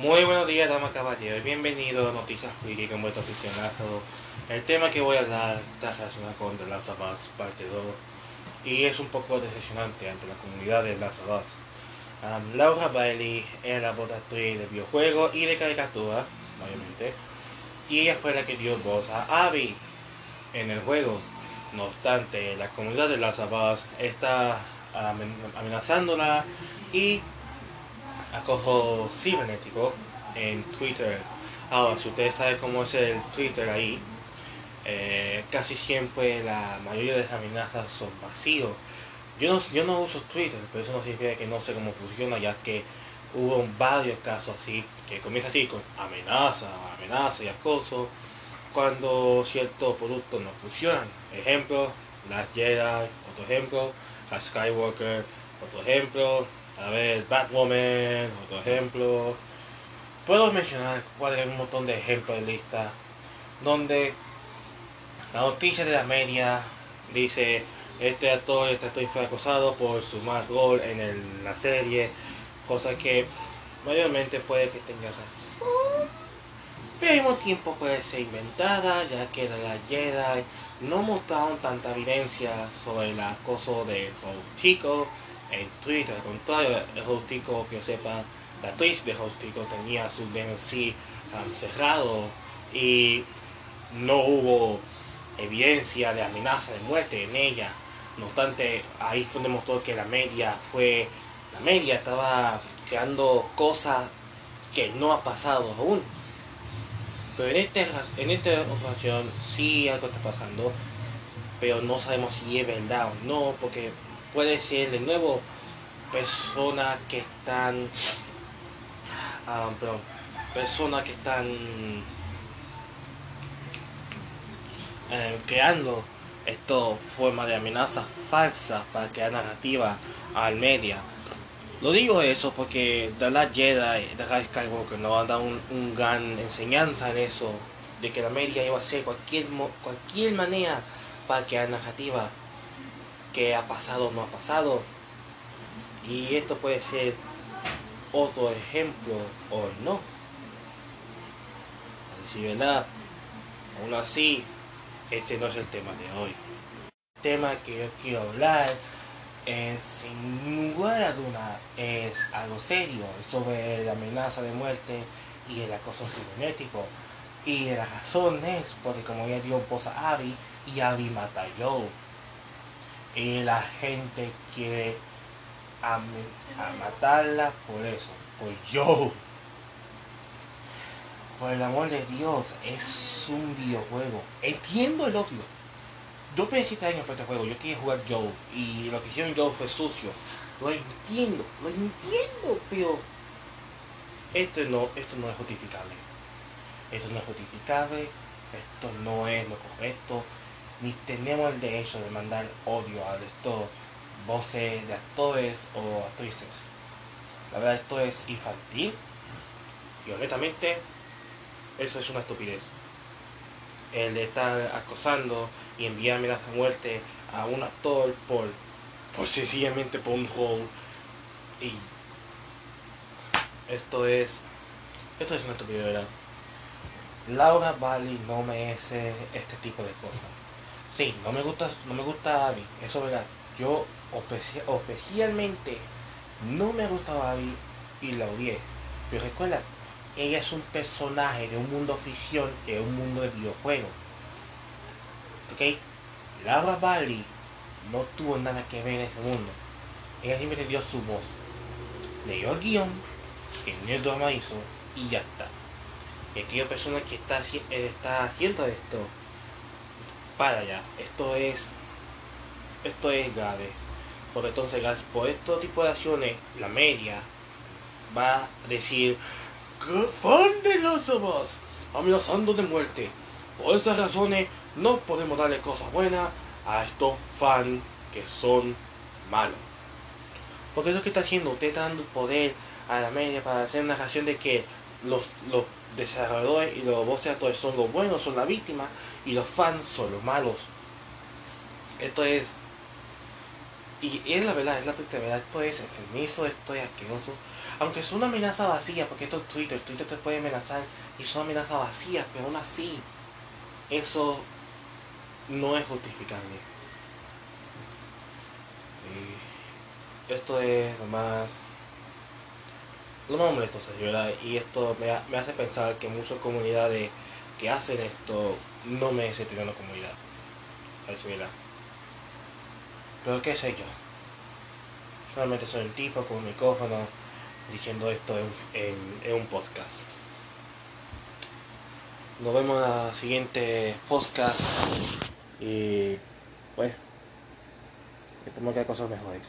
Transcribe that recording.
Muy buenos días, damas y caballeros. Bienvenidos a Noticias Friki con vuestro aficionado. El tema que voy a hablar está relacionado con The Last parte 2 y es un poco decepcionante ante la comunidad de Last Us. Um, Laura Bailey era voz actriz de videojuegos y de caricatura, obviamente, y ella fue la que dio voz a Abby en el juego. No obstante, la comunidad de Last of Us está amenazándola y acoso cibernético en Twitter. Ahora, si ustedes saben cómo es el Twitter ahí, eh, casi siempre la mayoría de las amenazas son vacíos. Yo no, yo no uso Twitter, pero eso no significa que no sé cómo funciona, ya que hubo varios casos así, que comienza así con amenaza, amenaza y acoso, cuando ciertos productos no funcionan. Ejemplo, las Jedi, otro ejemplo, las Skywalker, otro ejemplo, a ver, Batwoman, otro ejemplo. Puedo mencionar un montón de ejemplos de lista donde la noticia de la media dice este actor, este actor fue acosado por su mal rol en la serie, cosa que mayormente puede que tenga razón, pero al mismo tiempo puede ser inventada, ya que la Jedi no mostraron tanta evidencia sobre el acoso de Chico en Twitter, con todo el hostico que yo sepa, la actriz de hostico tenía su DNC um, cerrado y no hubo evidencia de amenaza de muerte en ella. No obstante, ahí fue demostró que la media fue, la media estaba creando cosas que no ha pasado aún. Pero en, este, en esta ocasión sí algo está pasando, pero no sabemos si es verdad o no, porque puede ser de nuevo personas que están ah, personas que están eh, creando esto forma de amenazas falsas para crear narrativa al media. Lo digo eso porque The Last Jedi The Last Skywalker nos va a dar un, un, gran enseñanza en eso de que la media iba a ser cualquier cualquier manera para crear narrativa que ha pasado o no ha pasado. Y esto puede ser otro ejemplo o no. Si verdad, aún así, este no es el tema de hoy. El tema que yo quiero hablar es, sin ninguna duda, es algo serio sobre la amenaza de muerte y el acoso cibernético. Y la razón es porque como ya dio voz a Abby y Abby mata a y la gente quiere a, matarla por eso, por yo. Por el amor de Dios, es un videojuego. Entiendo el odio. Yo pensé 7 años por este juego, yo quería jugar Joe y lo que hicieron Joe fue sucio. Lo entiendo, lo entiendo, pero esto no, esto no es justificable. Esto no es justificable, esto no es lo correcto ni tenemos el derecho de mandar odio a estos voces de actores o actrices. La verdad esto es infantil y honestamente eso es una estupidez. El de estar acosando y enviarme la muerte a un actor por, por sencillamente por un rol y esto es esto es una estupidez verdad Laura Bali no merece este tipo de cosas Sí, no me gusta, no me gusta Abby, eso es verdad. Yo especialmente no me gustaba Abby y la odié. Pero recuerda, ella es un personaje de un mundo ficción, de un mundo de videojuegos. ¿Ok? Laura Bali no tuvo nada que ver en ese mundo. Ella simplemente dio su voz. Leyó el guion, que el drama hizo, y ya está. Y aquella persona que está, está haciendo esto para allá. Esto es, esto es grave. Porque entonces, por este tipo de acciones, la media va a decir, ¡Qué fan de los demás! Amenazando de muerte. Por estas razones, no podemos darle cosas buenas a estos fans que son malos. Porque lo que está haciendo, usted está dando poder a la media para hacer una narración de que los, los desarrolladores y los voces actores son los buenos, son la víctima, y los fans son los malos. Esto es. Y es la verdad, es la triste verdad. Esto es enfermizo, esto es asqueroso. aunque es una amenaza vacía, porque esto es Twitter, Twitter te puede amenazar y son amenazas vacías, pero aún así, eso no es justificable. Y esto es lo más lo molesto, ¿verdad? Y esto me, me, hace pensar que muchas comunidades que hacen esto no me tener una comunidad. ¿verdad? Pero qué sé yo. Solamente soy un tipo con un micrófono diciendo esto en, en, un podcast. Nos vemos en la siguiente podcast y pues esperemos que hay cosas mejores.